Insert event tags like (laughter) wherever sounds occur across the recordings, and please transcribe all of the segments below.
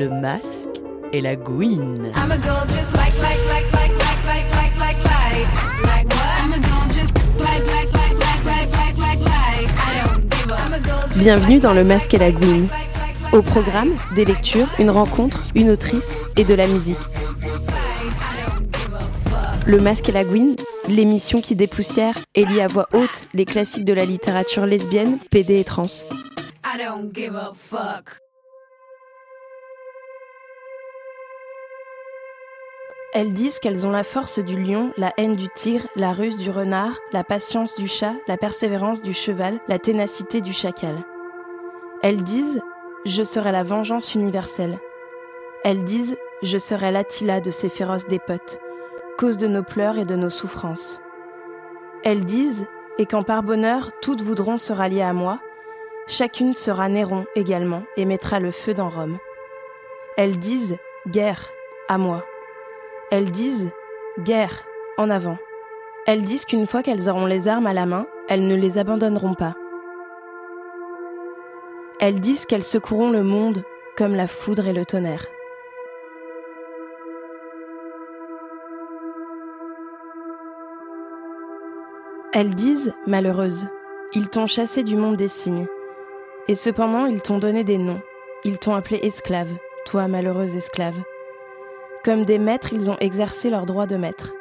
le masque et la gouine. Bienvenue dans le masque et la gouine. Au programme, des lectures, une rencontre, une autrice et de la musique. Le Masque et la Gouine, l'émission qui dépoussière et lit à voix haute les classiques de la littérature lesbienne, PD et trans. Elles disent qu'elles ont la force du lion, la haine du tigre, la ruse du renard, la patience du chat, la persévérance du cheval, la ténacité du chacal. Elles disent Je serai la vengeance universelle. Elles disent Je serai l'Attila de ces féroces dépotes, cause de nos pleurs et de nos souffrances. Elles disent Et quand par bonheur toutes voudront se rallier à moi, chacune sera Néron également et mettra le feu dans Rome. Elles disent Guerre, à moi. Elles disent guerre, en avant. Elles disent qu'une fois qu'elles auront les armes à la main, elles ne les abandonneront pas. Elles disent qu'elles secoueront le monde comme la foudre et le tonnerre. Elles disent, malheureuses, ils t'ont chassé du monde des signes. Et cependant, ils t'ont donné des noms. Ils t'ont appelé esclave, toi malheureuse esclave. Comme des maîtres, ils ont exercé leur droit de maître.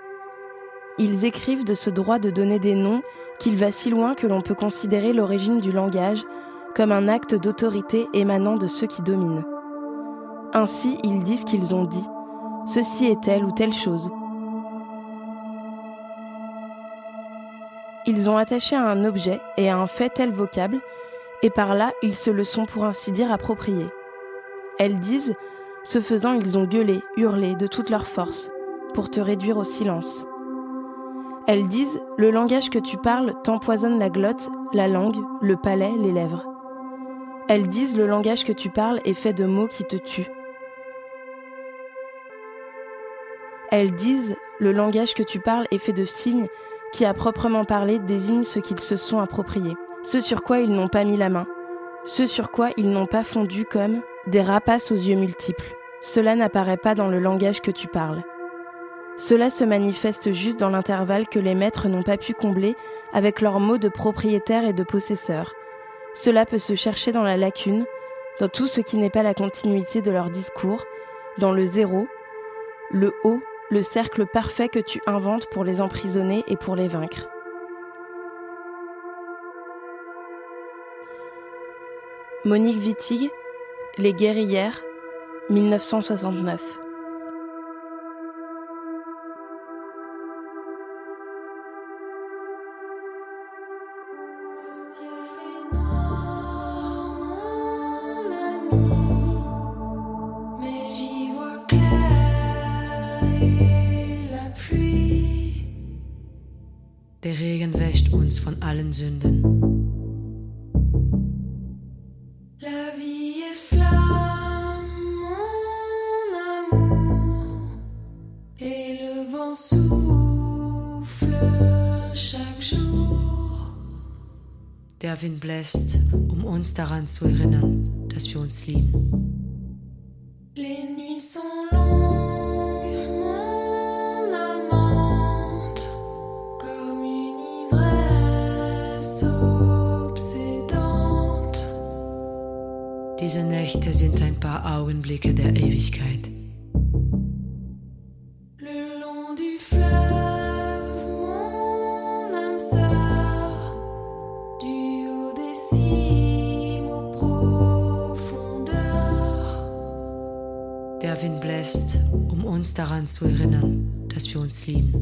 Ils écrivent de ce droit de donner des noms qu'il va si loin que l'on peut considérer l'origine du langage comme un acte d'autorité émanant de ceux qui dominent. Ainsi, ils disent qu'ils ont dit Ceci est telle ou telle chose. Ils ont attaché à un objet et à un fait tel vocable, et par là, ils se le sont pour ainsi dire appropriés. Elles disent ce faisant, ils ont gueulé, hurlé de toute leur force, pour te réduire au silence. Elles disent Le langage que tu parles t'empoisonne la glotte, la langue, le palais, les lèvres. Elles disent Le langage que tu parles est fait de mots qui te tuent. Elles disent Le langage que tu parles est fait de signes qui, à proprement parler, désignent ce qu'ils se sont appropriés, ce sur quoi ils n'ont pas mis la main, ce sur quoi ils n'ont pas fondu comme des rapaces aux yeux multiples. Cela n'apparaît pas dans le langage que tu parles. Cela se manifeste juste dans l'intervalle que les maîtres n'ont pas pu combler avec leurs mots de propriétaire et de possesseur. Cela peut se chercher dans la lacune, dans tout ce qui n'est pas la continuité de leur discours, dans le zéro, le haut, le cercle parfait que tu inventes pour les emprisonner et pour les vaincre. Monique Wittig, les Guerrières, 1969. Der Regen wäscht uns von allen Sünden. Der Wind bläst, um uns daran zu erinnern, dass wir uns lieben. Les nuits sont longues. Diese Nächte sind ein paar Augenblicke der Ewigkeit. Muslim.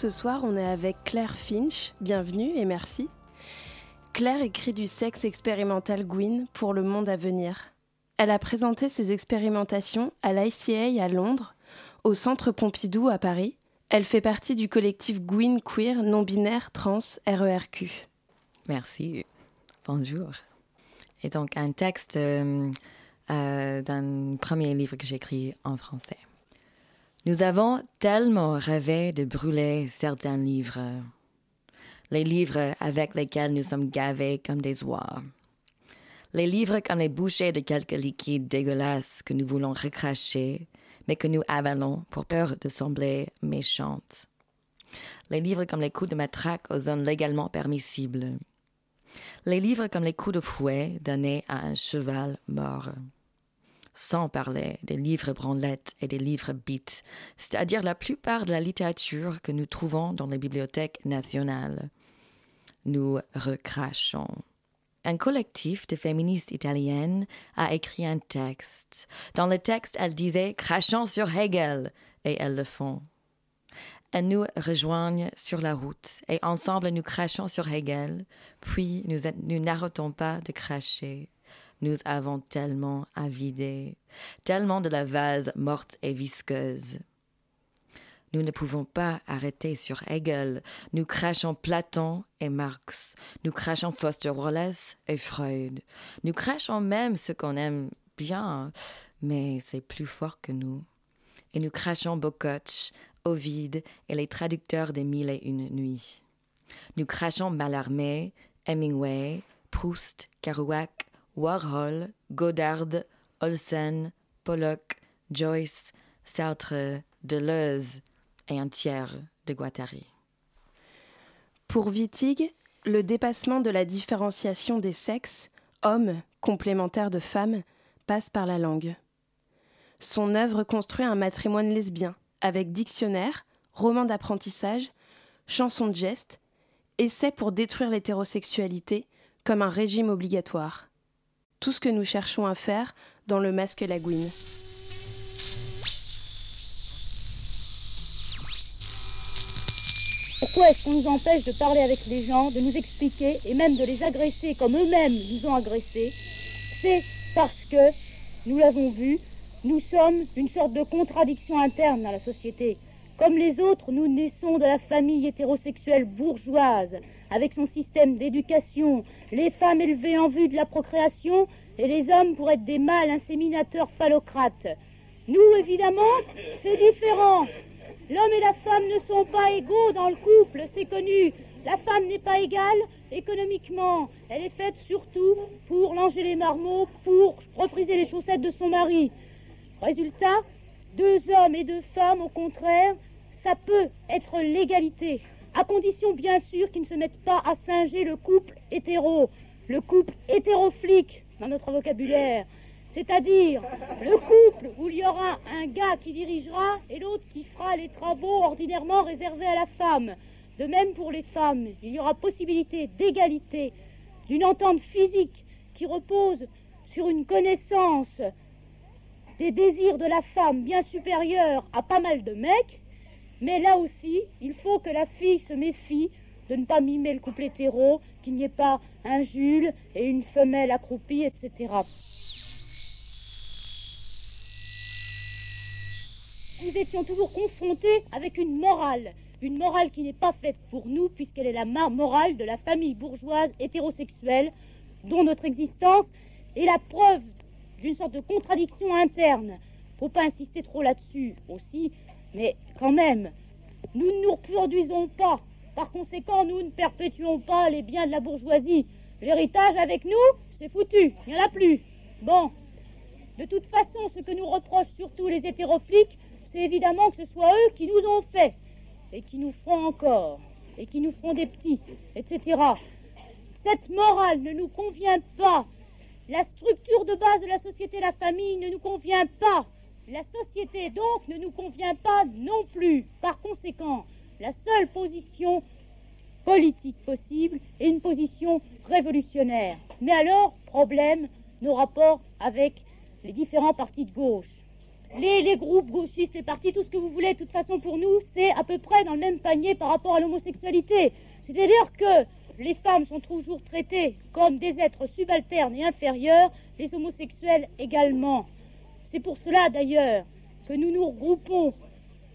Ce soir, on est avec Claire Finch. Bienvenue et merci. Claire écrit du sexe expérimental Gwyn pour le monde à venir. Elle a présenté ses expérimentations à l'ICA à Londres, au Centre Pompidou à Paris. Elle fait partie du collectif Gwyn Queer non-binaire trans RERQ. Merci. Bonjour. Et donc, un texte euh, euh, d'un premier livre que j'écris en français. Nous avons tellement rêvé de brûler certains livres, les livres avec lesquels nous sommes gavés comme des oies, les livres comme les bouchées de quelques liquides dégueulasses que nous voulons recracher, mais que nous avalons pour peur de sembler méchantes, les livres comme les coups de matraque aux zones légalement permissibles, les livres comme les coups de fouet donnés à un cheval mort sans parler des livres branlettes et des livres bits, c'est-à-dire la plupart de la littérature que nous trouvons dans les bibliothèques nationales. Nous recrachons. Un collectif de féministes italiennes a écrit un texte. Dans le texte, elles disaient crachons sur Hegel, et elles le font. Elles nous rejoignent sur la route, et ensemble nous crachons sur Hegel, puis nous n'arrêtons pas de cracher. Nous avons tellement à vider, tellement de la vase morte et visqueuse. Nous ne pouvons pas arrêter sur Hegel. Nous crachons Platon et Marx. Nous crachons Foster Wallace et Freud. Nous crachons même ce qu'on aime bien, mais c'est plus fort que nous. Et nous crachons Bococce, Ovide et les traducteurs des Mille et Une Nuits. Nous crachons Mallarmé, Hemingway, Proust, Kerouac, Warhol, Godard, Olsen, Pollock, Joyce, Sartre, Deleuze et un tiers de Guattari. Pour Wittig, le dépassement de la différenciation des sexes, hommes complémentaires de femmes, passe par la langue. Son œuvre construit un matrimoine lesbien, avec dictionnaire, roman d'apprentissage, chansons de geste, essai pour détruire l'hétérosexualité comme un régime obligatoire tout ce que nous cherchons à faire dans le masque lagouine. Pourquoi est-ce qu'on nous empêche de parler avec les gens, de nous expliquer et même de les agresser comme eux-mêmes nous ont agressés? C'est parce que, nous l'avons vu, nous sommes une sorte de contradiction interne dans la société. Comme les autres, nous naissons de la famille hétérosexuelle bourgeoise, avec son système d'éducation, les femmes élevées en vue de la procréation et les hommes pour être des mâles inséminateurs phallocrates. Nous, évidemment, c'est différent. L'homme et la femme ne sont pas égaux dans le couple, c'est connu. La femme n'est pas égale économiquement. Elle est faite surtout pour langer les marmots, pour repriser les chaussettes de son mari. Résultat, deux hommes et deux femmes, au contraire, ça peut être l'égalité, à condition bien sûr qu'ils ne se mettent pas à singer le couple hétéro, le couple hétéroflique dans notre vocabulaire, c'est-à-dire le couple où il y aura un gars qui dirigera et l'autre qui fera les travaux ordinairement réservés à la femme. De même pour les femmes, il y aura possibilité d'égalité, d'une entente physique qui repose sur une connaissance des désirs de la femme bien supérieurs à pas mal de mecs, mais là aussi, il faut que la fille se méfie de ne pas mimer le couple hétéro, qu'il n'y ait pas un Jules et une femelle accroupie, etc. Nous étions toujours confrontés avec une morale, une morale qui n'est pas faite pour nous, puisqu'elle est la morale de la famille bourgeoise hétérosexuelle, dont notre existence est la preuve d'une sorte de contradiction interne. Faut pas insister trop là-dessus aussi, mais quand même, nous ne nous reproduisons pas. Par conséquent, nous ne perpétuons pas les biens de la bourgeoisie. L'héritage avec nous, c'est foutu, il n'y en a plus. Bon, de toute façon, ce que nous reprochent surtout les hétérofliques, c'est évidemment que ce soit eux qui nous ont fait, et qui nous feront encore, et qui nous feront des petits, etc. Cette morale ne nous convient pas. La structure de base de la société, la famille, ne nous convient pas. La société, donc, ne nous convient pas non plus. Par conséquent, la seule position politique possible est une position révolutionnaire. Mais alors, problème, nos rapports avec les différents partis de gauche. les, groupes gauchistes, les partis, tout ce que vous voulez, de toute façon pour nous, c'est à peu près dans le même panier par rapport à l'homosexualité. C'est-à-dire que les femmes sont toujours traitées comme des êtres subalternes et inférieurs, les homosexuels également. C'est pour cela d'ailleurs que nous nous regroupons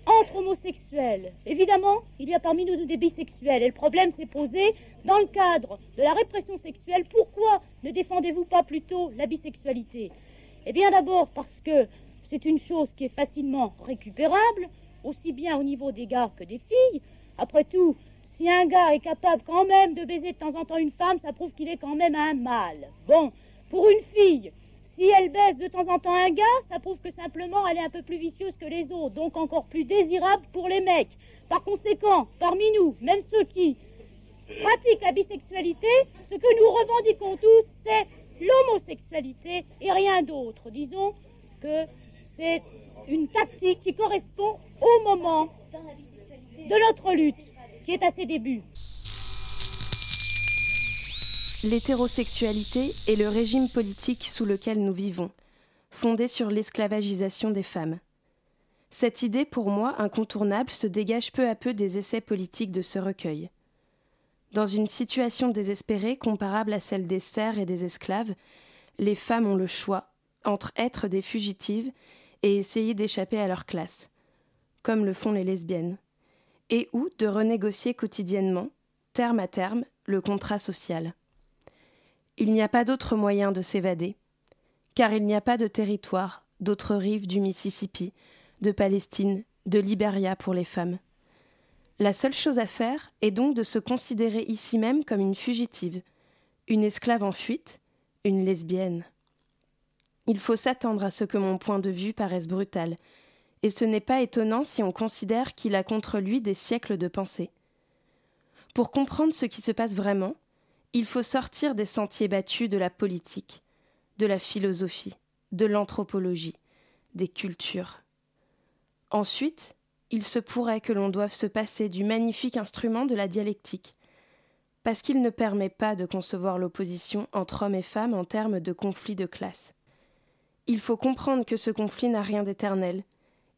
entre homosexuels. Évidemment, il y a parmi nous des bisexuels et le problème s'est posé dans le cadre de la répression sexuelle. Pourquoi ne défendez-vous pas plutôt la bisexualité? Eh bien d'abord parce que c'est une chose qui est facilement récupérable, aussi bien au niveau des gars que des filles. Après tout, si un gars est capable quand même de baiser de temps en temps une femme, ça prouve qu'il est quand même un mâle. Bon, pour une fille, si elle baise de temps en temps un gars, ça prouve que simplement elle est un peu plus vicieuse que les autres, donc encore plus désirable pour les mecs. Par conséquent, parmi nous, même ceux qui pratiquent la bisexualité, ce que nous revendiquons tous, c'est l'homosexualité et rien d'autre. Disons que c'est une tactique qui correspond au moment de notre lutte, qui est à ses débuts. L'hétérosexualité est le régime politique sous lequel nous vivons, fondé sur l'esclavagisation des femmes. Cette idée, pour moi incontournable, se dégage peu à peu des essais politiques de ce recueil. Dans une situation désespérée comparable à celle des serfs et des esclaves, les femmes ont le choix entre être des fugitives et essayer d'échapper à leur classe, comme le font les lesbiennes, et ou de renégocier quotidiennement, terme à terme, le contrat social. Il n'y a pas d'autre moyen de s'évader, car il n'y a pas de territoire, d'autres rives du Mississippi, de Palestine, de Libéria pour les femmes. La seule chose à faire est donc de se considérer ici même comme une fugitive, une esclave en fuite, une lesbienne. Il faut s'attendre à ce que mon point de vue paraisse brutal, et ce n'est pas étonnant si on considère qu'il a contre lui des siècles de pensée. Pour comprendre ce qui se passe vraiment, il faut sortir des sentiers battus de la politique, de la philosophie, de l'anthropologie, des cultures. Ensuite, il se pourrait que l'on doive se passer du magnifique instrument de la dialectique, parce qu'il ne permet pas de concevoir l'opposition entre hommes et femmes en termes de conflit de classe. Il faut comprendre que ce conflit n'a rien d'éternel,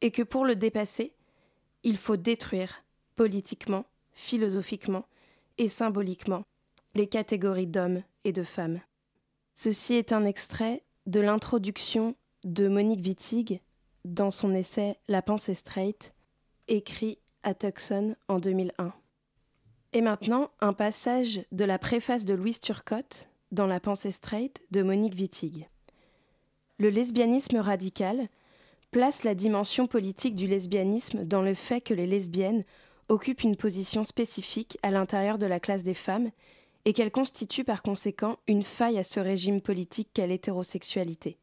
et que pour le dépasser, il faut détruire, politiquement, philosophiquement et symboliquement, les catégories d'hommes et de femmes. Ceci est un extrait de l'introduction de Monique Wittig dans son essai La pensée straight, écrit à Tucson en 2001. Et maintenant, un passage de la préface de Louise Turcotte dans La pensée straight de Monique Wittig. Le lesbianisme radical place la dimension politique du lesbianisme dans le fait que les lesbiennes occupent une position spécifique à l'intérieur de la classe des femmes et qu'elles constituent par conséquent une faille à ce régime politique qu'est l'hétérosexualité.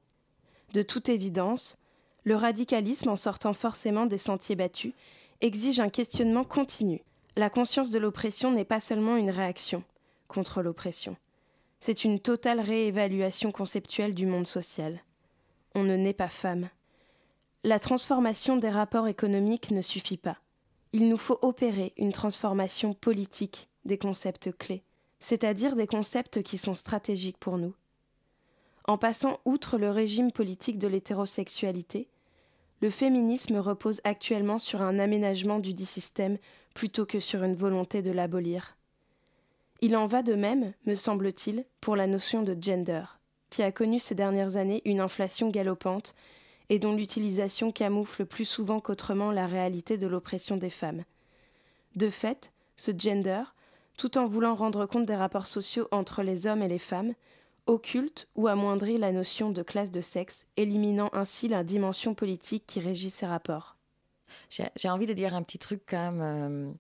De toute évidence, le radicalisme, en sortant forcément des sentiers battus, exige un questionnement continu. La conscience de l'oppression n'est pas seulement une réaction contre l'oppression, c'est une totale réévaluation conceptuelle du monde social. On ne naît pas femme. La transformation des rapports économiques ne suffit pas. Il nous faut opérer une transformation politique des concepts clés, c'est-à-dire des concepts qui sont stratégiques pour nous. En passant outre le régime politique de l'hétérosexualité, le féminisme repose actuellement sur un aménagement du dit système plutôt que sur une volonté de l'abolir. Il en va de même, me semble-t-il, pour la notion de gender, qui a connu ces dernières années une inflation galopante et dont l'utilisation camoufle plus souvent qu'autrement la réalité de l'oppression des femmes. De fait, ce gender, tout en voulant rendre compte des rapports sociaux entre les hommes et les femmes, occulte ou amoindrit la notion de classe de sexe, éliminant ainsi la dimension politique qui régit ces rapports. J'ai envie de dire un petit truc comme euh,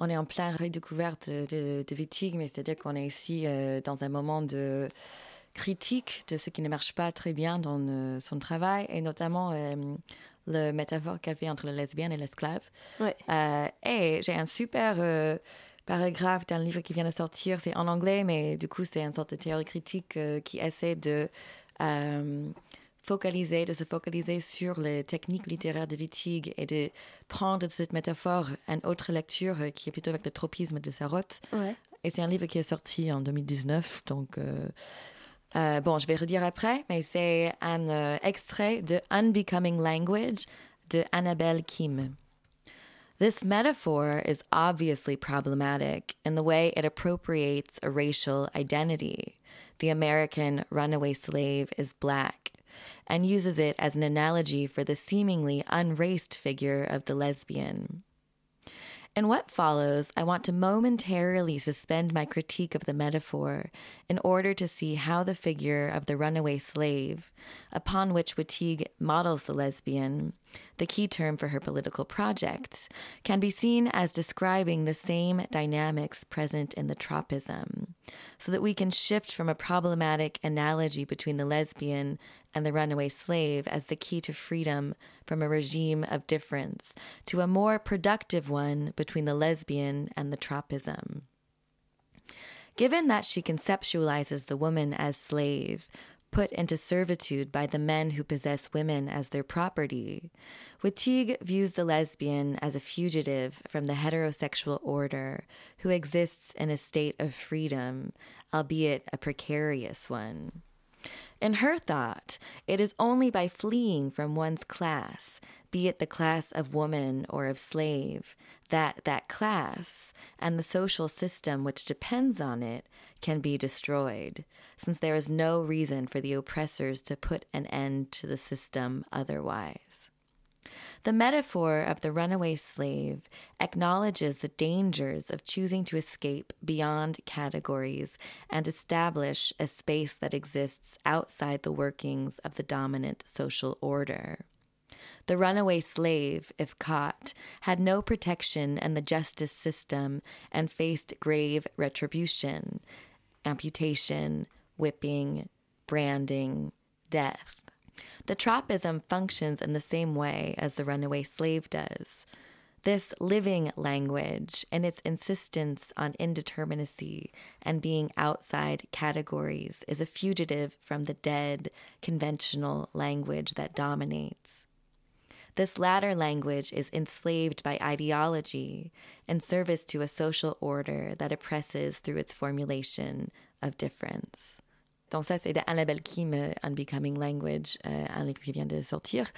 on est en plein redécouverte de, de Wittig, mais c'est-à-dire qu'on est ici euh, dans un moment de critique de ce qui ne marche pas très bien dans euh, son travail, et notamment le métaphore qu'elle fait entre la lesbienne et l'esclave. Ouais. et j'ai un super paragraphe d'un livre qui vient de sortir. C'est en anglais, mais du coup, c'est une sorte de théorie critique euh, qui essaie de euh, focaliser, de se focaliser sur les techniques littéraires de Wittig et de prendre de cette métaphore une autre lecture euh, qui est plutôt avec le tropisme de Sarot. Ouais. Et c'est un livre qui est sorti en 2019, donc Euh, bon, je vais redire après, mais c'est un extrait de Unbecoming Language de Annabelle Kim. This metaphor is obviously problematic in the way it appropriates a racial identity. The American runaway slave is black, and uses it as an analogy for the seemingly unraced figure of the lesbian. In what follows, I want to momentarily suspend my critique of the metaphor in order to see how the figure of the runaway slave, upon which Wittig models the lesbian, the key term for her political project, can be seen as describing the same dynamics present in the tropism, so that we can shift from a problematic analogy between the lesbian and the runaway slave as the key to freedom from a regime of difference to a more productive one between the lesbian and the tropism. Given that she conceptualizes the woman as slave, put into servitude by the men who possess women as their property, Wittig views the lesbian as a fugitive from the heterosexual order who exists in a state of freedom, albeit a precarious one. In her thought, it is only by fleeing from one's class, be it the class of woman or of slave, that that class and the social system which depends on it can be destroyed, since there is no reason for the oppressors to put an end to the system otherwise. The metaphor of the runaway slave acknowledges the dangers of choosing to escape beyond categories and establish a space that exists outside the workings of the dominant social order. The runaway slave, if caught, had no protection in the justice system and faced grave retribution amputation, whipping, branding, death. The tropism functions in the same way as the runaway slave does. This living language and its insistence on indeterminacy and being outside categories is a fugitive from the dead, conventional language that dominates. This latter language is enslaved by ideology in service to a social order that oppresses through its formulation of difference. Donc ça, c'est de Annabelle Kim, euh, Unbecoming Language, euh, un livre qui vient de sortir.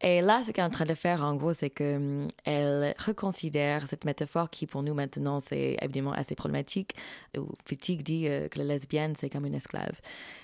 Et là, ce qu'elle est en train de faire, en gros, c'est que elle reconsidère cette métaphore qui, pour nous, maintenant, c'est évidemment assez problématique. Où Fatigue dit euh, que la lesbienne, c'est comme une esclave.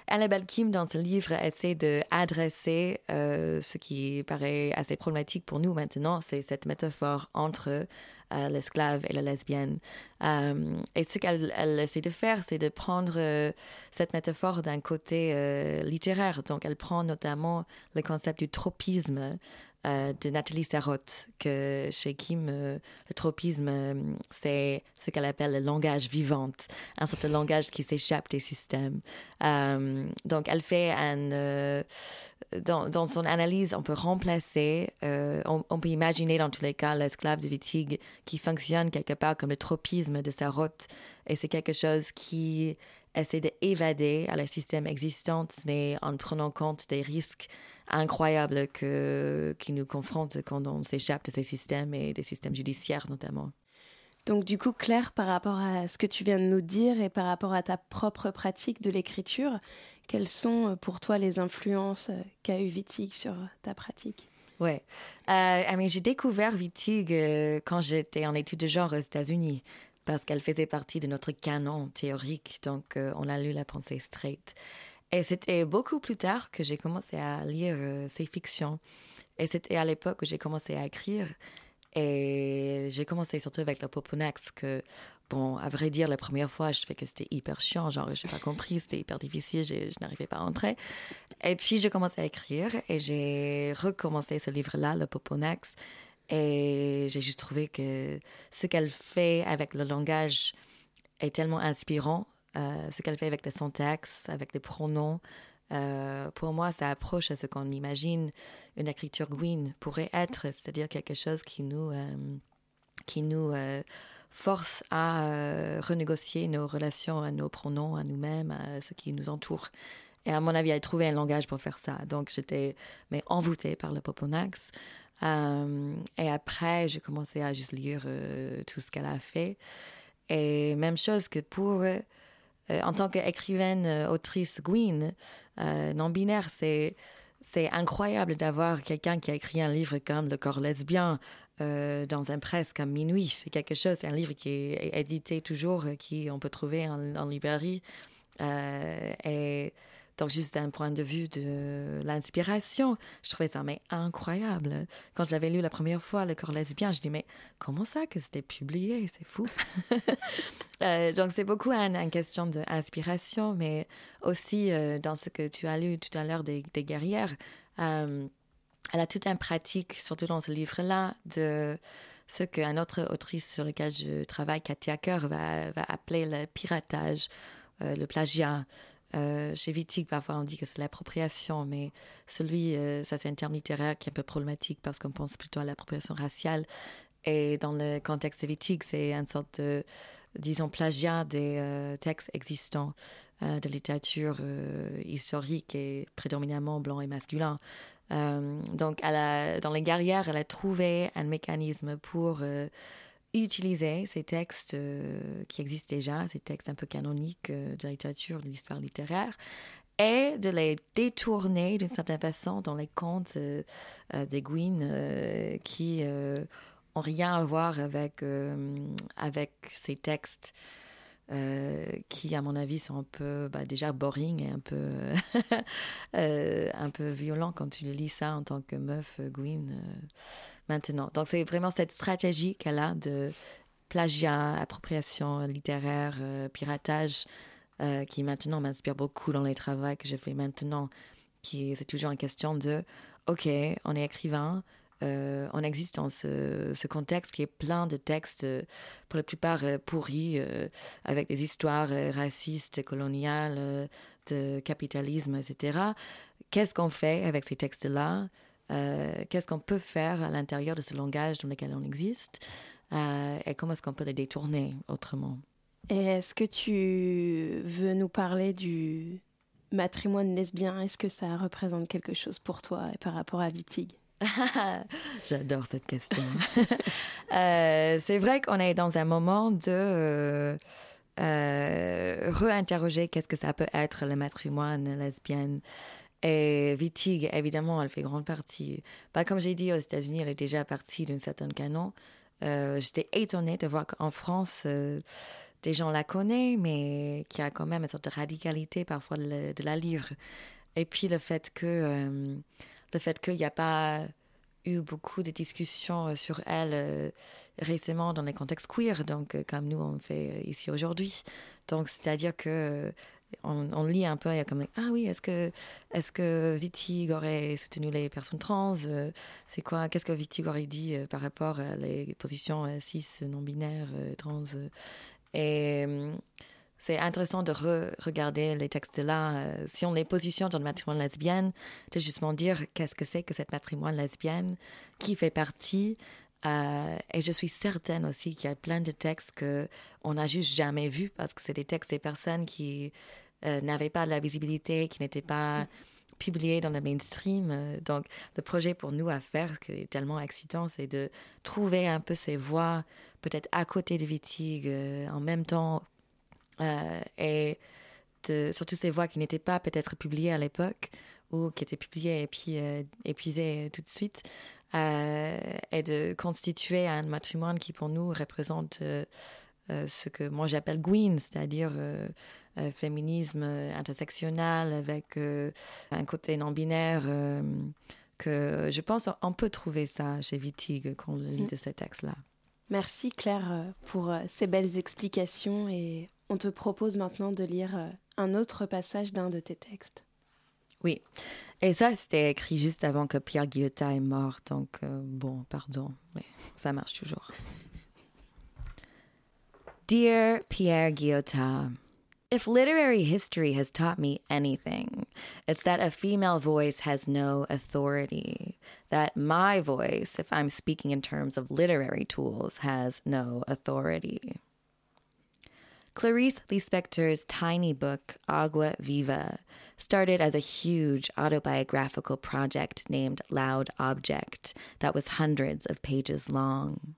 Annabelle Kim, dans ce livre, essaie d'adresser euh, ce qui paraît assez problématique pour nous maintenant, c'est cette métaphore entre l'esclave et la lesbienne. Euh, et ce qu'elle elle essaie de faire, c'est de prendre euh, cette métaphore d'un côté euh, littéraire. Donc, elle prend notamment le concept du tropisme euh, de Nathalie Sarraute, que chez euh, le tropisme, euh, c'est ce qu'elle appelle le langage vivant, un de langage qui s'échappe des systèmes. Euh, donc, elle fait un... dans, dans son analyse, on peut remplacer, on, peut imaginer dans tous les cas l'esclave de Wittig qui fonctionne quelque part comme le tropisme de Sarraute, et c'est quelque chose qui essaie d'évader à la système existant, mais en prenant compte des risques incroyables que, qui nous confrontent quand on s'échappe de ces systèmes et des systèmes judiciaires notamment. Donc du coup, Claire, par rapport à ce que tu viens de nous dire et par rapport à ta propre pratique de l'écriture, quelles sont euh, pour toi les influences euh, qu'a eu Wittig sur ta pratique? Ouais. Euh, ah, mais j'ai découvert Wittig euh, quand j'étais en études de genre aux États-Unis, parce qu'elle faisait partie de notre canon théorique, donc on a lu la pensée straight. Et c'était beaucoup plus tard que j'ai commencé à lire euh, ses fictions. Et c'était à l'époque où j'ai commencé à écrire. Et j'ai commencé surtout avec le Poponax, que, bon, à vrai dire, la première fois, je fais que c'était hyper chiant, genre, j'ai pas compris, c'était hyper difficile, j'ai- je n'arrivais pas à entrer. Et puis, j'ai commencé à écrire et j'ai recommencé ce livre-là, le Poponax. Et j'ai juste trouvé que ce qu'elle fait avec le langage est tellement inspirant. Euh, ce qu'elle fait avec la syntaxe, avec les pronoms, euh, pour moi, ça approche à ce qu'on imagine une écriture Gwyn pourrait être, c'est-à-dire quelque chose qui nous, euh, qui nous force à renégocier nos relations à nos pronoms, à nous-mêmes, à ce qui nous entoure. Et à mon avis, elle a trouvé un langage pour faire ça. Donc, j'étais mais envoûtée par le Poponax. Et après, j'ai commencé à juste lire tout ce qu'elle a fait. Et même chose que pour euh, en tant qu'écrivaine, euh, autrice Gwyn, euh, non-binaire, c'est c'est incroyable d'avoir quelqu'un qui a écrit un livre comme Le corps lesbien dans un presse comme Minuit. C'est quelque chose, c'est un livre qui est édité toujours, qui on peut trouver en, en librairie. Et donc, juste d'un point de vue de l'inspiration, je trouvais ça mais incroyable. Quand je l'avais lu la première fois, Le corps lesbien, je dis mais comment ça que c'était publié? C'est fou. (laughs) Euh, donc, c'est beaucoup une, une question d'inspiration, mais aussi euh, dans ce que tu as lu tout à l'heure des, guerrières. euh, elle a toute une pratique, surtout dans ce livre-là, de ce qu'une autre autrice sur laquelle je travaille, Katia Kerr, va, appeler le piratage, le plagiat. Euh, chez Wittig, parfois on dit que c'est l'appropriation, mais celui, euh, ça c'est un terme littéraire qui est un peu problématique parce qu'on pense plutôt à l'appropriation raciale. Et dans le contexte de Wittig, c'est une sorte de, disons, plagiat des euh, textes existants de littérature historique et prédominamment blanc et masculin. Donc, dans les guerrières, elle a trouvé un mécanisme pour utiliser ces textes euh, qui existent déjà, ces textes un peu canoniques euh, de littérature, de l'histoire littéraire, et de les détourner d'une certaine façon dans les contes euh, des Gwyn qui euh, ont rien à voir avec, avec ces textes. qui, à mon avis, sont un peu bah, déjà boring et un peu, (laughs) un peu violent quand tu lis ça en tant que meuf Gwyn maintenant. Donc, c'est vraiment cette stratégie qu'elle a de plagiat, appropriation littéraire, euh, piratage, euh, qui maintenant m'inspire beaucoup dans les travaux que je fais maintenant. Qui c'est toujours une question de, ok, on est écrivain, euh, on existe dans ce, contexte qui est plein de textes, pour la plupart pourris, avec des histoires racistes, coloniales, de capitalisme, etc. Qu'est-ce qu'on fait avec ces textes-là? Euh, Qu'est-ce qu'on peut faire à l'intérieur de ce langage dans lequel on existe Euh, Et comment est-ce qu'on peut les détourner autrement? Et est-ce que tu veux nous parler du matrimoine lesbien? Est-ce que ça représente quelque chose pour toi par rapport à Wittig? (laughs) J'adore cette question. (laughs) Euh, c'est vrai qu'on est dans un moment de euh, réinterroger qu'est-ce que ça peut être le matrimoine lesbienne. Et Wittig, évidemment, elle fait grande partie. Bah, comme j'ai dit, aux États-Unis, elle est déjà partie d'un certain canon. Euh, J'étais étonnée de voir qu'en France, euh, des gens la connaissent, mais qu'il y a quand même une sorte de radicalité parfois de, la- lire. Et puis le fait que euh, le fait qu'il n'y a pas eu beaucoup de discussions sur elle récemment dans les contextes queer, donc comme nous on fait ici aujourd'hui. Donc c'est-à-dire que on, lit un peu, il y a comme ah oui, est-ce que est-ce que Wittig aurait soutenu les personnes trans Euh, C'est quoi Qu'est-ce que Wittig aurait dit euh, par rapport à les positions euh, cis, non binaires, trans. Et c'est intéressant de re- regarder les textes-là, euh, si on les positionne dans le matrimoine lesbienne, de justement dire qu'est-ce que c'est que cette matrimoine lesbienne, qui fait partie. Euh, et je suis certaine aussi qu'il y a plein de textes que on n'a juste jamais vus parce que c'est des textes des personnes qui euh, n'avaient pas de la visibilité, qui n'étaient pas publiés dans le mainstream. Euh, Donc, le projet pour nous à faire, qui est tellement excitant, c'est de trouver un peu ces voix, peut-être à côté de Wittig, euh, en même temps et de, surtout ces voix qui n'étaient pas peut-être publiées à l'époque ou qui étaient publiées et puis épuisées tout de suite, et de constituer un matrimoine qui pour nous représente euh, euh, ce que moi j'appelle Gwyn, c'est-à-dire euh, euh, féminisme euh, intersectionnel avec euh, un côté non-binaire. euh, que je pense on peut trouver ça chez Wittig quand on lit de ces textes-là. Merci Claire euh, pour euh, ces belles explications et on te propose maintenant de lire euh, un autre passage d'un de tes textes. Oui. Et ça, c'était écrit juste avant que Pierre Guillotin est mort. Donc, euh, bon, pardon. Mais ça marche toujours. Dear Pierre Guillotin, if literary history has taught me anything, it's that a female voice has no authority. That my voice, if I'm speaking in terms of literary tools, has no authority. Clarice Lispector's tiny book, Agua Viva, started as a huge autobiographical project named Loud Object that was hundreds of pages long.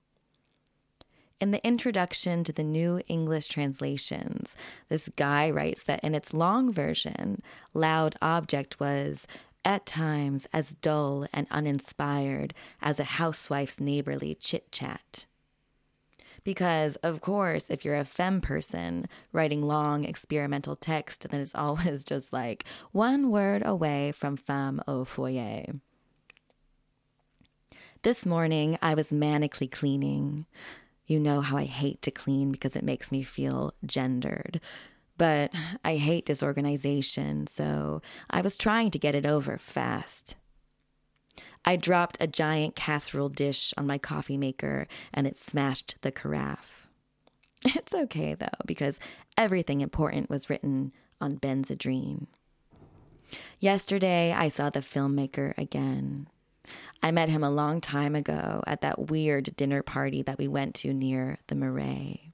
In the introduction to the New English translations, this guy writes that in its long version, loud object was at times as dull and uninspired as a housewife's neighborly chit chat. Because, of course, if you're a femme person writing long experimental text, then it's (laughs) always just like one word away from femme au foyer. This morning, I was manically cleaning. You know how I hate to clean because it makes me feel gendered. But (laughs) I hate disorganization, so I was trying to get it over fast. I dropped a giant casserole dish on my coffee maker and it smashed the carafe. (laughs) It's okay though, because everything important was written on Benzedrine. Yesterday, I saw the filmmaker again. I met him a long time ago at that weird dinner party that we went to near the Marais.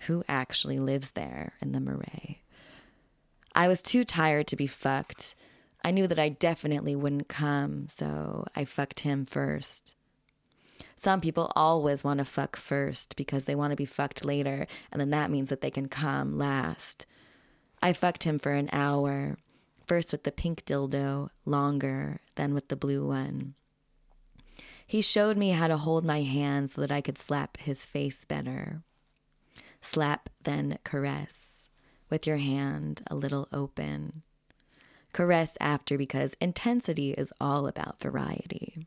Who actually lives there in the Marais? I was too tired to be fucked. I knew that I definitely wouldn't come, so I fucked him first. Some people always want to fuck first because they want to be fucked later, and then that means that they can come last. I fucked him for an hour, first with the pink dildo, longer, then with the blue one. He showed me how to hold my hand so that I could slap his face better. Slap, then caress, with your hand a little open. Caress after because intensity is all about variety.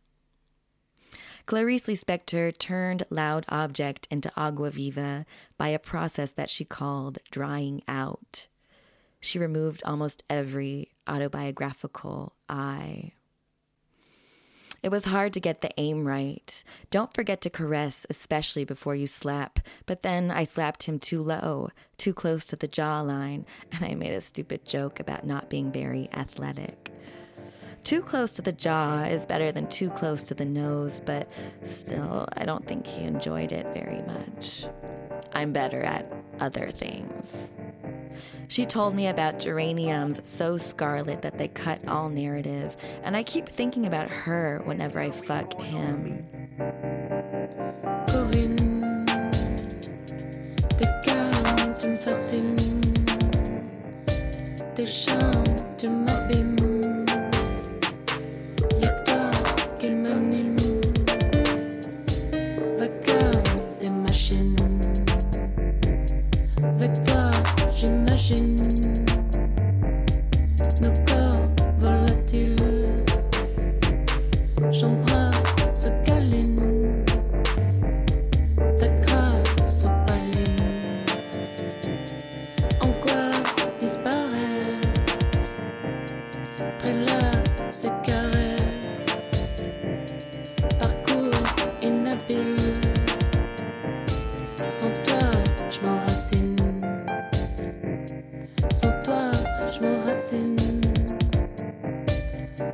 Clarice Lispector turned loud object into agua viva by a process that she called drying out. She removed almost every autobiographical I. It was hard to get the aim right. Don't forget to caress, especially before you slap. But then I slapped him too low, too close to the jawline, and I made a stupid joke about not being very athletic. Too close to the jaw is better than too close to the nose, but still, I don't think he enjoyed it very much. I'm better at other things. She told me about geraniums so scarlet that they cut all narrative, and I keep thinking about her whenever I fuck him.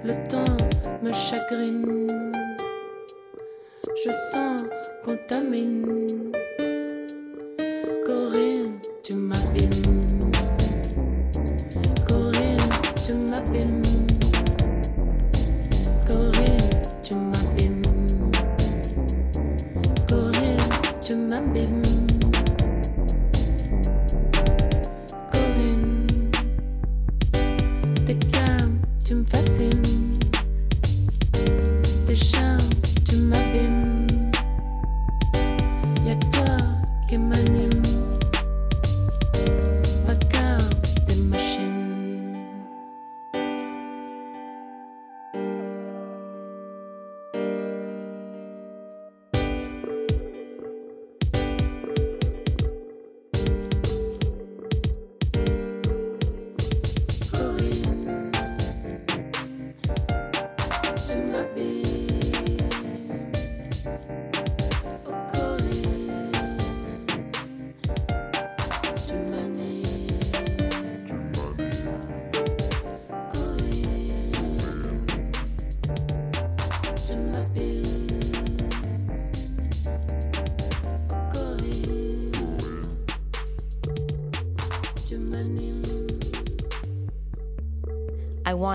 Le temps me chagrine. Je sens contamine.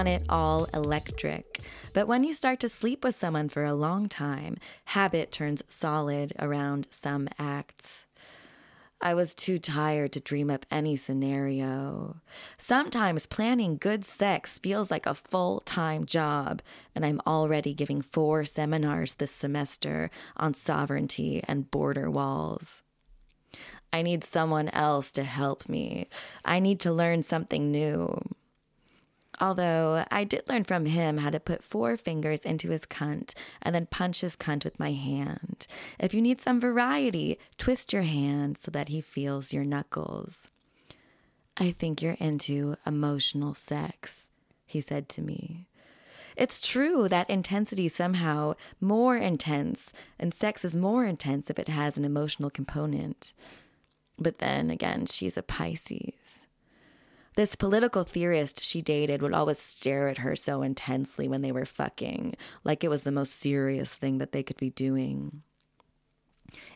Want it all electric. But when you start to sleep with someone for a long time, habit turns solid around some acts. I was too tired to dream up any scenario. Sometimes planning good sex feels like a full time job, and I'm already giving four seminars this semester on sovereignty and border walls. I need someone else to help me. I need to learn something new. Although I did learn from him how to put four fingers into his cunt and then punch his cunt with my hand. If you need some variety, twist your hand so that he feels your knuckles. I think you're into emotional sex, he said to me. It's true that intensity is somehow more intense, and sex is more intense if it has an emotional component. But then again, she's a Pisces. This political theorist she dated would always stare at her so intensely when they were fucking, like it was the most serious thing that they could be doing.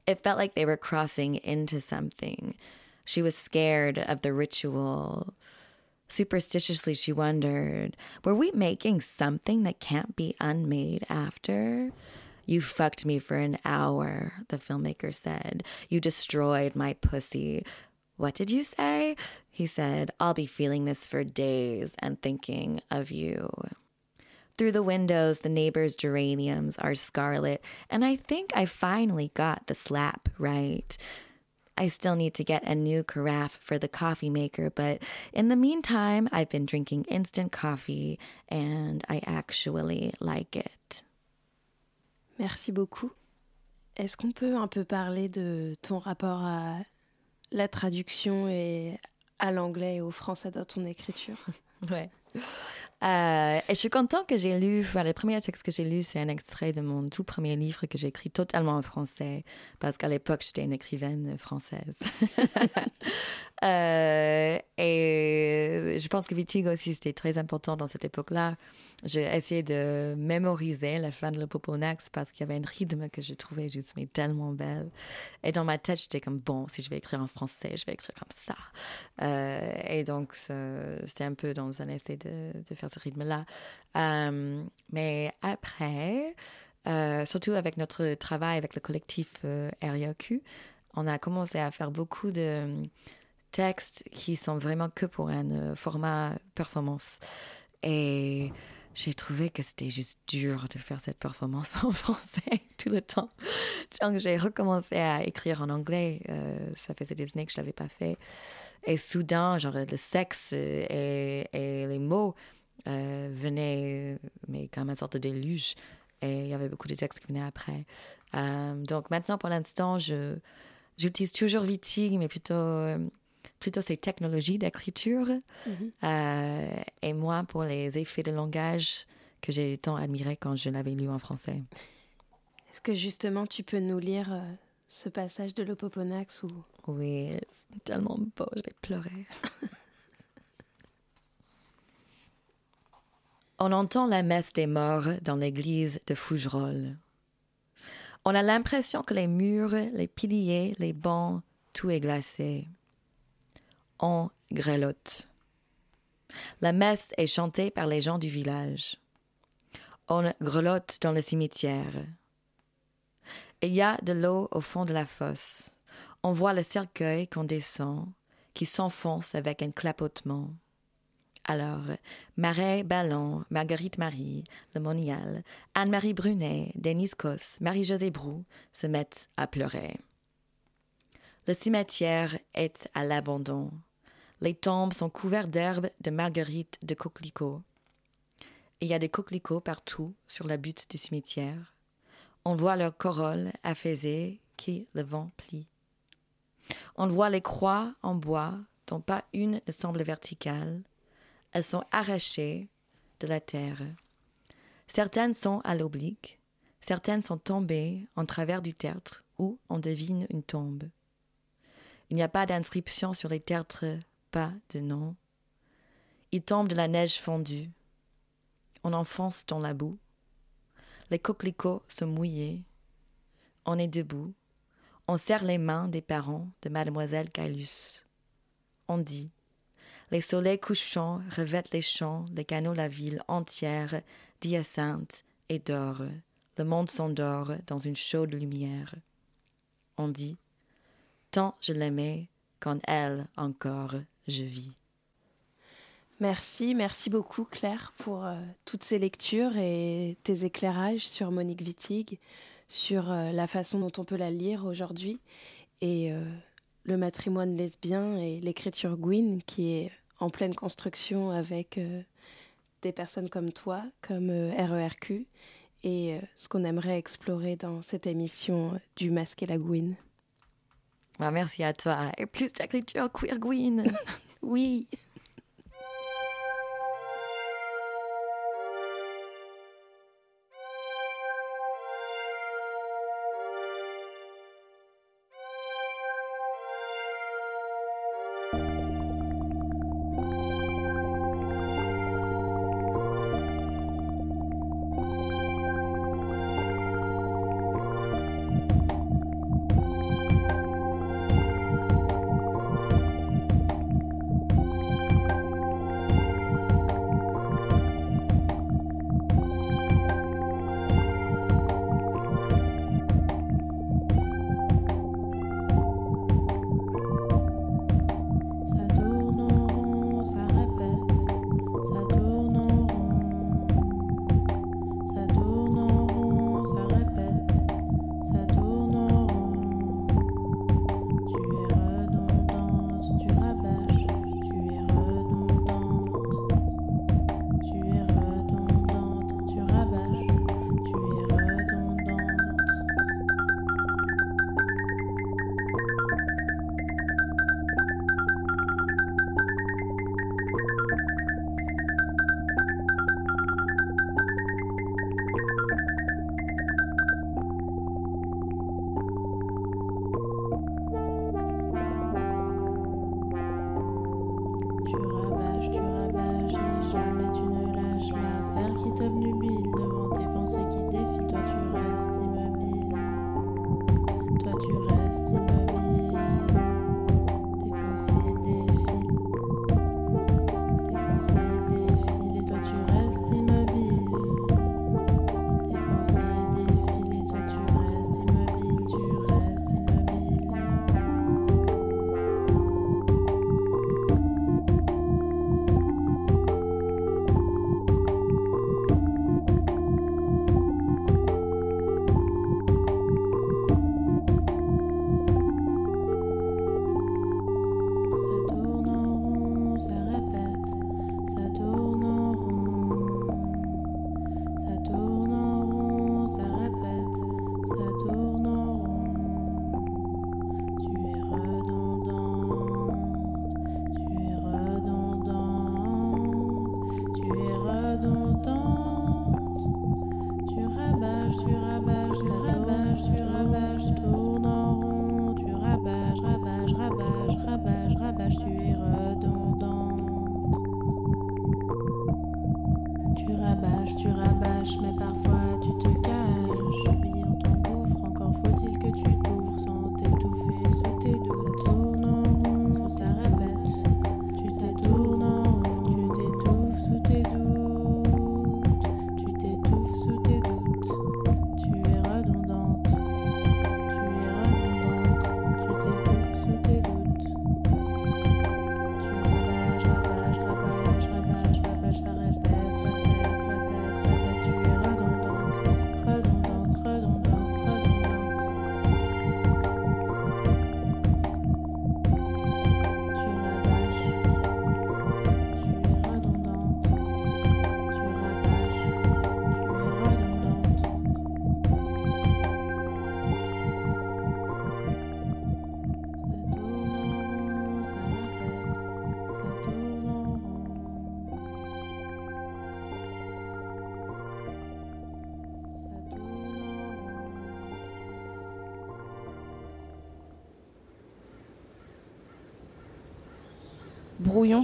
It felt like they were crossing into something. She was scared of the ritual. Superstitiously, she wondered were we making something that can't be unmade after? You fucked me for an hour, the filmmaker said. You destroyed my pussy. What did you say? He said, I'll be feeling this for days and thinking of you. Through the windows, the neighbors' geraniums are scarlet, and I think I finally got the slap right. I still need to get a new carafe for the coffee maker, but in the meantime, I've been drinking instant coffee and I actually like it. Merci beaucoup. Est-ce qu'on peut un peu parler de ton rapport à la traduction et à l'anglais et au français dans ton écriture Ouais. Euh, et je suis contente que j'ai lu, enfin, le premier texte que j'ai lu, c'est un extrait de mon tout premier livre que j'ai écrit totalement en français, parce qu'à l'époque, j'étais une écrivaine française. (laughs) Euh, et je pense que Vitig aussi, c'était très important dans cette époque-là. J'ai essayé de mémoriser la fin de Le Poponax parce qu'il y avait un rythme que je trouvais juste tellement belle. Et dans ma tête, j'étais comme, bon, si je vais écrire en français, je vais écrire comme ça. Euh, et donc, c'était un peu dans un essai de, de faire ce rythme-là. Euh, mais après, euh, surtout avec notre travail avec le collectif euh, RIOQ, on a commencé à faire beaucoup de textes qui sont vraiment que pour un euh, format performance. Et j'ai trouvé que c'était juste dur de faire cette performance (laughs) en français tout le temps. Donc j'ai recommencé à écrire en anglais. Euh, ça faisait des années que je l'avais pas fait. Et soudain, genre le sexe euh, et les mots euh, venaient, mais comme une sorte de déluge. Et il y avait beaucoup de textes qui venaient après. Euh, donc maintenant, pour l'instant, je j'utilise toujours Vitig, mais plutôt euh, plutôt ces technologies d'écriture. Euh, et moi, pour les effets de langage que j'ai tant admiré quand je l'avais lu en français. Est-ce que justement tu peux nous lire ce passage de l'Opoponax ou? Oui, c'est tellement beau, je vais pleurer. (laughs) On entend la messe des morts dans l'église de Fougerolles. On a l'impression que les murs, les piliers, les bancs, tout est glacé. On grelotte. La messe est chantée par les gens du village. On grelotte dans le cimetière. Il y a de l'eau au fond de la fosse. On voit le cercueil qu'on descend, qui s'enfonce avec un clapotement. Alors, Marais Ballon, Marguerite Marie, Le Monial, Anne-Marie Brunet, Denise Cos, Marie-Josée Brou se mettent à pleurer. Le cimetière est à l'abandon. Les tombes sont couvertes d'herbes, de marguerites, de coquelicots. Il y a des coquelicots partout sur la butte du cimetière. On voit leurs corolles affaisées qui le vent plie. On voit les croix en bois dont pas une ne semble verticale. Elles sont arrachées de la terre. Certaines sont à l'oblique, certaines sont tombées en travers du tertre où on devine une tombe. Il n'y a pas d'inscription sur les tertres, pas de nom. Il tombe de la neige fondue. On enfonce dans la boue. Les coquelicots sont mouillés. On est debout. On serre les mains des parents de mademoiselle Caylus. On dit les soleils couchants revêtent les champs, les canaux, la ville entière d'hyacinthe et d'or. Le monde s'endort dans une chaude lumière. On dit, tant je l'aimais qu'en elle encore je vis. Merci, merci beaucoup Claire pour euh, toutes ces lectures et tes éclairages sur Monique Wittig, sur euh, la façon dont on peut la lire aujourd'hui et euh, le matrimoine lesbien et l'écriture Gwyn qui est en pleine construction avec euh, des personnes comme toi, comme euh, RERQ et euh, ce qu'on aimerait explorer dans cette émission du Masque et la Gwyn. Ah, merci à toi. Et plus d'écriture queer Gwyn. (laughs) Oui.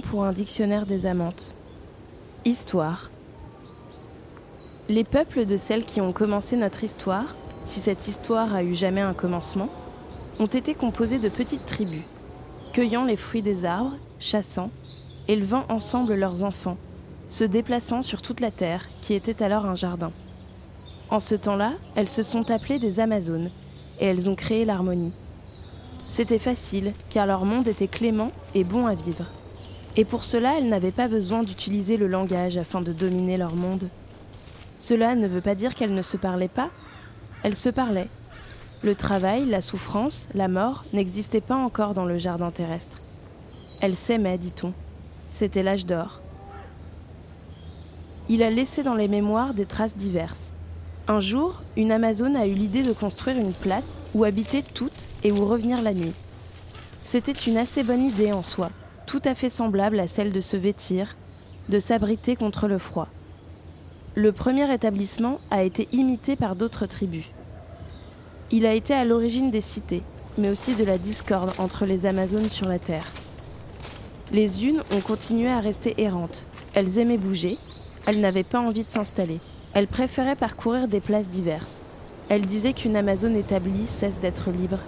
Pour un dictionnaire des amantes. Histoire. Les peuples de celles qui ont commencé notre histoire, si cette histoire a eu jamais un commencement, ont été composés de petites tribus, cueillant les fruits des arbres, chassant, élevant ensemble leurs enfants, se déplaçant sur toute la terre, qui était alors un jardin. En ce temps-là, elles se sont appelées des Amazones, et elles ont créé l'harmonie. C'était facile, car leur monde était clément et bon à vivre. Et pour cela, elles n'avaient pas besoin d'utiliser le langage afin de dominer leur monde. Cela ne veut pas dire qu'elles ne se parlaient pas, elles se parlaient. Le travail, la souffrance, la mort n'existaient pas encore dans le jardin terrestre. Elles s'aimaient, dit-on. C'était l'âge d'or. Il a laissé dans les mémoires des traces diverses. Un jour, une Amazone a eu l'idée de construire une place où habiter toutes et où revenir la nuit. C'était une assez bonne idée en soi, tout à fait semblable à celle de se vêtir, de s'abriter contre le froid. Le premier établissement a été imité par d'autres tribus. Il a été à l'origine des cités, mais aussi de la discorde entre les Amazones sur la Terre. Les unes ont continué à rester errantes. Elles aimaient bouger, elles n'avaient pas envie de s'installer. Elles préféraient parcourir des places diverses. Elles disaient qu'une Amazone établie cesse d'être libre.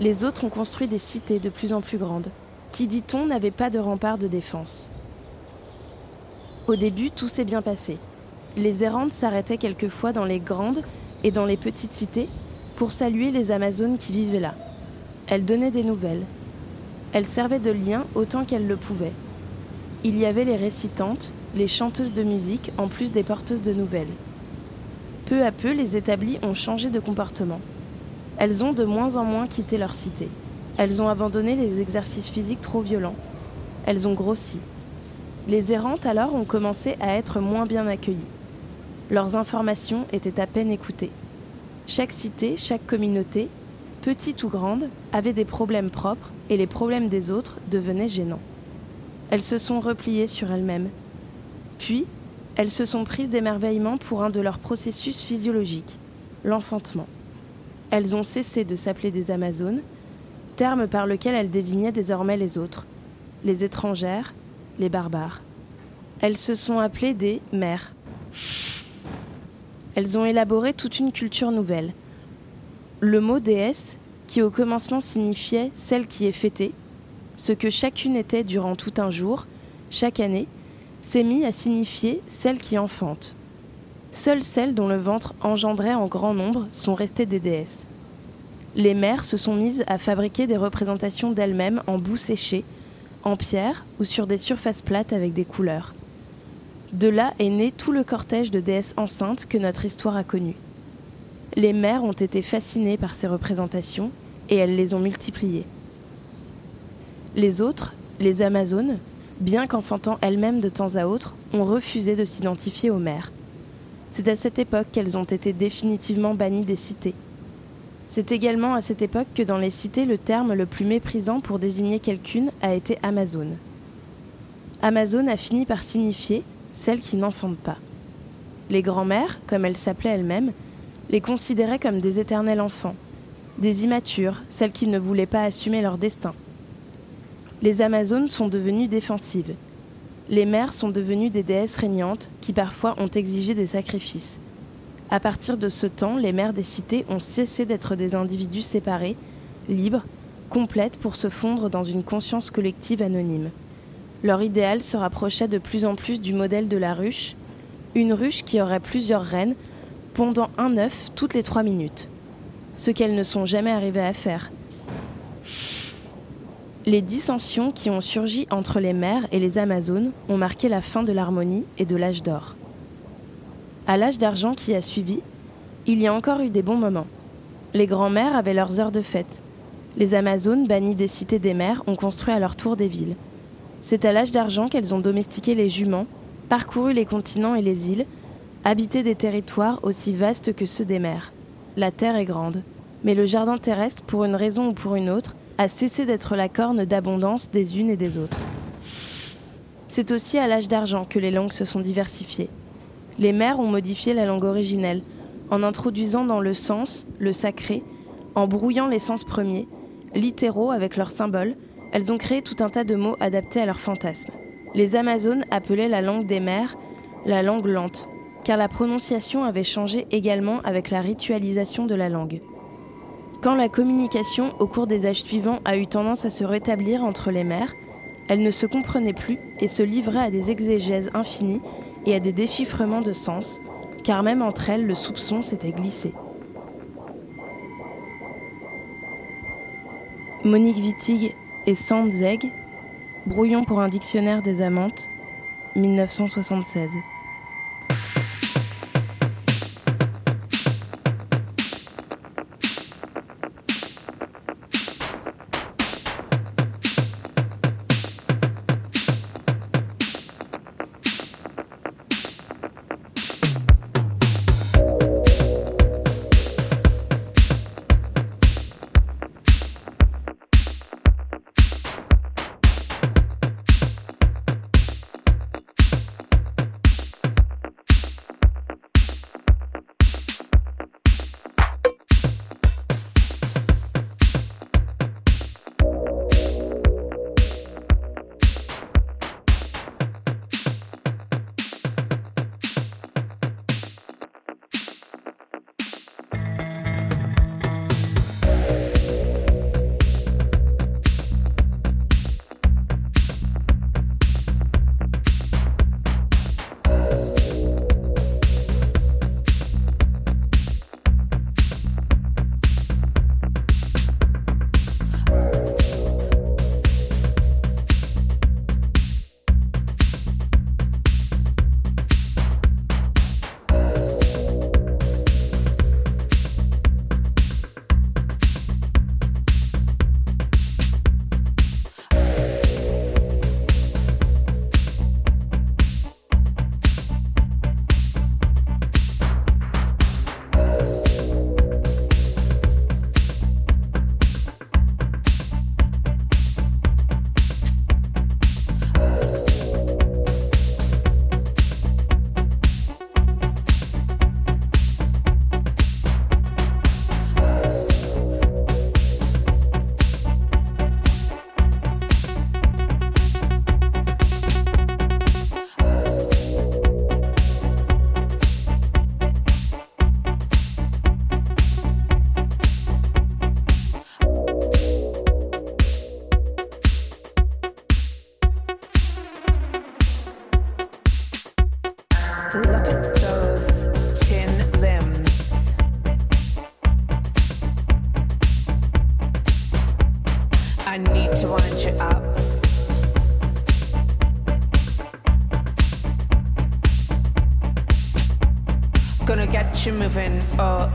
Les autres ont construit des cités de plus en plus grandes, qui, dit-on, n'avaient pas de rempart de défense. Au début, tout s'est bien passé. Les errantes s'arrêtaient quelquefois dans les grandes et dans les petites cités pour saluer les Amazones qui vivaient là. Elles donnaient des nouvelles. Elles servaient de lien autant qu'elles le pouvaient. Il y avait les récitantes, les chanteuses de musique, en plus des porteuses de nouvelles. Peu à peu, les établies ont changé de comportement. Elles ont de moins en moins quitté leur cité. Elles ont abandonné les exercices physiques trop violents. Elles ont grossi. Les errantes alors ont commencé à être moins bien accueillies. Leurs informations étaient à peine écoutées. Chaque cité, chaque communauté, petite ou grande, avait des problèmes propres et les problèmes des autres devenaient gênants. Elles se sont repliées sur elles-mêmes. Puis, elles se sont prises d'émerveillement pour un de leurs processus physiologiques, l'enfantement. Elles ont cessé de s'appeler des Amazones, terme par lequel elles désignaient désormais les autres, les étrangères, les barbares. Elles se sont appelées des mères. Elles ont élaboré toute une culture nouvelle. Le mot déesse, qui au commencement signifiait celle qui est fêtée, ce que chacune était durant tout un jour, chaque année, s'est mis à signifier celle qui enfante. Seules celles dont le ventre engendrait en grand nombre sont restées des déesses. Les mères se sont mises à fabriquer des représentations d'elles-mêmes en boue séchée, en pierre ou sur des surfaces plates avec des couleurs. De là est né tout le cortège de déesses enceintes que notre histoire a connu. Les mères ont été fascinées par ces représentations et elles les ont multipliées. Les autres, les Amazones, bien qu'enfantant elles-mêmes de temps à autre, ont refusé de s'identifier aux mères. C'est à cette époque qu'elles ont été définitivement bannies des cités. C'est également à cette époque que dans les cités le terme le plus méprisant pour désigner quelqu'une a été Amazone. Amazone a fini par signifier celle qui n'enfante pas. Les grands-mères, comme elles s'appelaient elles-mêmes, les considéraient comme des éternels enfants, des immatures, celles qui ne voulaient pas assumer leur destin. Les Amazones sont devenues défensives. Les mères sont devenues des déesses régnantes qui parfois ont exigé des sacrifices. À partir de ce temps, les mères des cités ont cessé d'être des individus séparés, libres, complètes pour se fondre dans une conscience collective anonyme. Leur idéal se rapprochait de plus en plus du modèle de la ruche, une ruche qui aurait plusieurs reines, pondant un œuf toutes les trois minutes. Ce qu'elles ne sont jamais arrivées à faire. Les dissensions qui ont surgi entre les mères et les Amazones ont marqué la fin de l'harmonie et de l'âge d'or. À l'âge d'argent qui a suivi, il y a encore eu des bons moments. Les grands-mères avaient leurs heures de fête. Les Amazones, bannies des cités des mers, ont construit à leur tour des villes. C'est à l'âge d'argent qu'elles ont domestiqué les juments, parcouru les continents et les îles, habité des territoires aussi vastes que ceux des mers. La terre est grande, mais le jardin terrestre, pour une raison ou pour une autre, a cessé d'être la corne d'abondance des unes et des autres. C'est aussi à l'âge d'argent que les langues se sont diversifiées. Les mères ont modifié la langue originelle, en introduisant dans le sens, le sacré, en brouillant les sens premiers, littéraux avec leurs symboles, elles ont créé tout un tas de mots adaptés à leurs fantasmes. Les Amazones appelaient la langue des mers la langue lente, car la prononciation avait changé également avec la ritualisation de la langue. Quand la communication au cours des âges suivants a eu tendance à se rétablir entre les mères, Elles ne se comprenaient plus et se livraient à des exégèses infinies et à des déchiffrements de sens, car même entre elles, le soupçon s'était glissé. Monique Wittig et Sand Zeg, Brouillon pour un dictionnaire des amantes, 1976.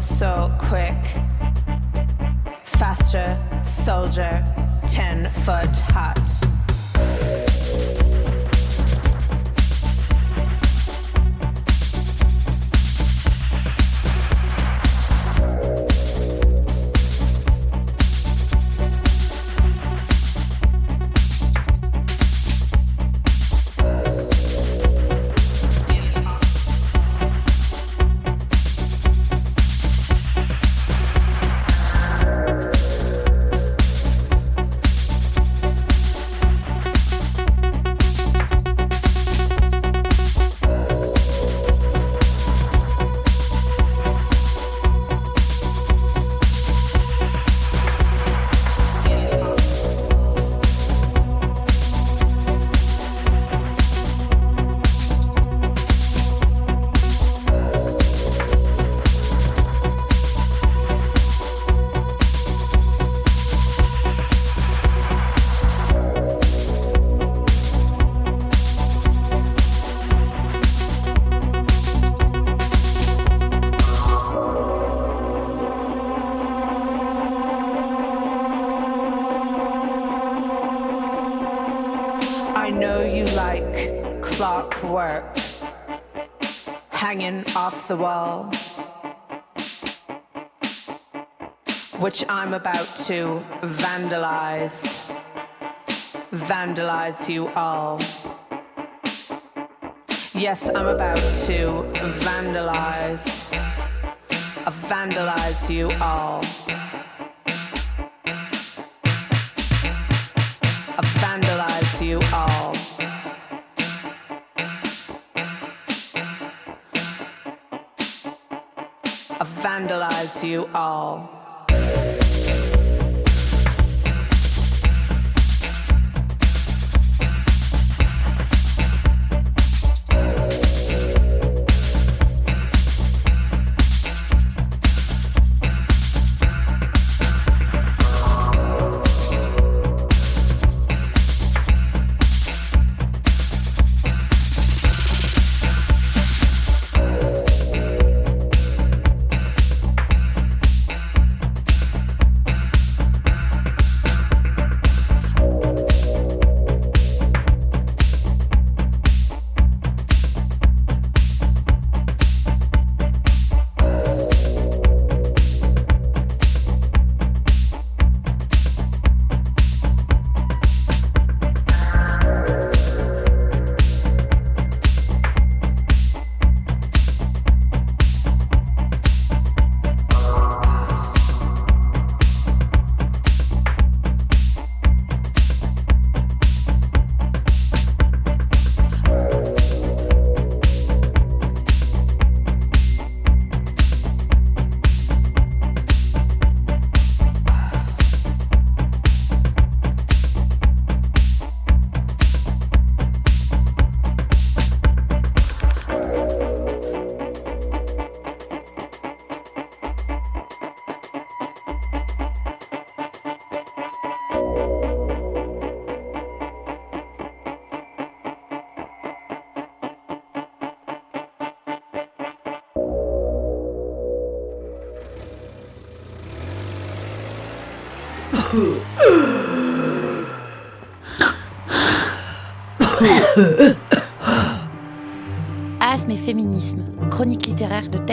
So quick. The wall, which I'm about to vandalize. Vandalize you all. Yes, I'm about to vandalize. uh, Vandalize you all. Vandalize you all.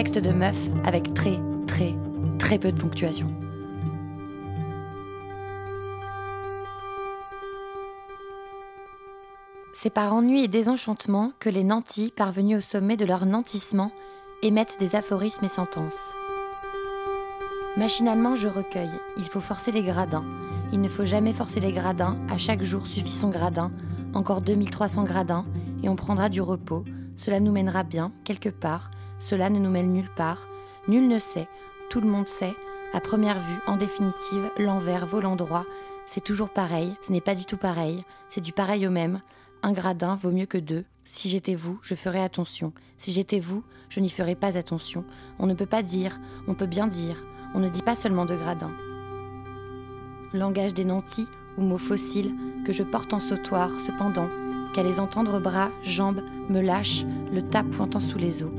Littéraire de meufs avec très, très, très peu de ponctuation. C'est par ennui et désenchantement que les nantis, parvenus au sommet de leur nantissement, émettent des aphorismes et sentences. Machinalement, je recueille. Il faut forcer les gradins. Il ne faut jamais forcer les gradins. À chaque jour suffit son gradin. Encore 2300 gradins, et on prendra du repos. Cela nous mènera bien, quelque part. Cela ne nous mène nulle part. Nul ne sait. Tout le monde sait. À première vue, en définitive, l'envers vaut l'endroit. C'est toujours pareil. Ce n'est pas du tout pareil. C'est du pareil au même. Un gradin vaut mieux que deux. Si j'étais vous, je ferais attention. Si j'étais vous, je n'y ferais pas attention. On ne peut pas dire, on peut bien dire. On ne dit pas seulement de gradins. Langage des nantis ou mots fossiles que je porte en sautoir, cependant, qu'à les entendre bras, jambes, me lâchent, le tas pointant sous les os.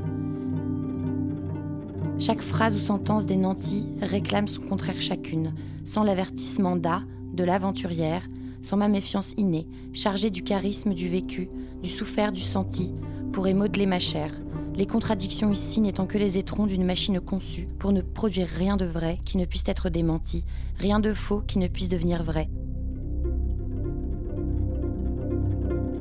Chaque phrase ou sentence des nantis réclame son contraire chacune, sans l'avertissement d'A, de l'aventurière, sans ma méfiance innée, chargée du charisme du vécu, du souffert du senti, pourrait modeler ma chair. Les contradictions ici n'étant que les étrons d'une machine conçue pour ne produire rien de vrai qui ne puisse être démenti, rien de faux qui ne puisse devenir vrai.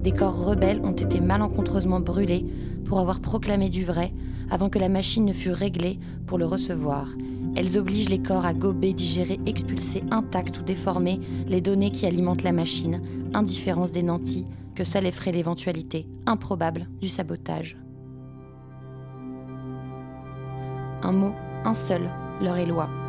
Des corps rebelles ont été malencontreusement brûlés pour avoir proclamé du vrai avant que la machine ne fût réglée pour le recevoir. Elles obligent les corps à gober, digérer, expulser intacts ou déformés les données qui alimentent la machine, indifférence des nantis, que ça les ferait l'éventualité improbable du sabotage. Un mot, un seul, leur est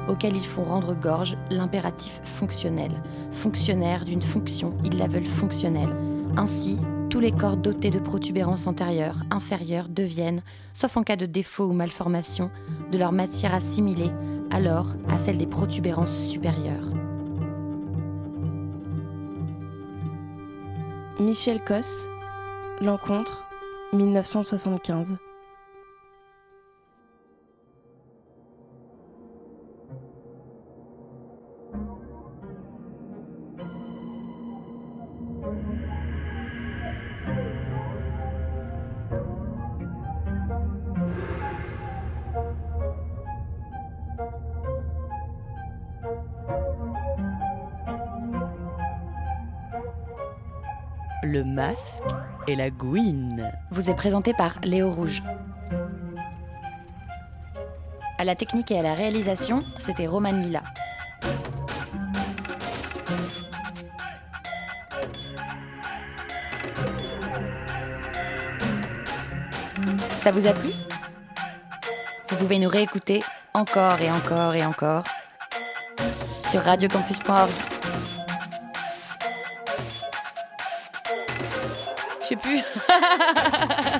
auquel ils font rendre gorge l'impératif fonctionnel. Fonctionnaire d'une fonction, ils la veulent fonctionnelle. Ainsi, tous les corps dotés de protubérances antérieures, inférieures deviennent, sauf en cas de défaut ou malformation, de leur matière assimilée alors à celle des protubérances supérieures. Michel Cos, L'encontre, 1975. Masque et la gouine. Vous est présenté par Léo Rouge. À la technique et à la réalisation, c'était Roman Lila. Ça vous a plu? Vous pouvez nous réécouter encore et encore et encore sur radiocampus.org. sais plus. (laughs)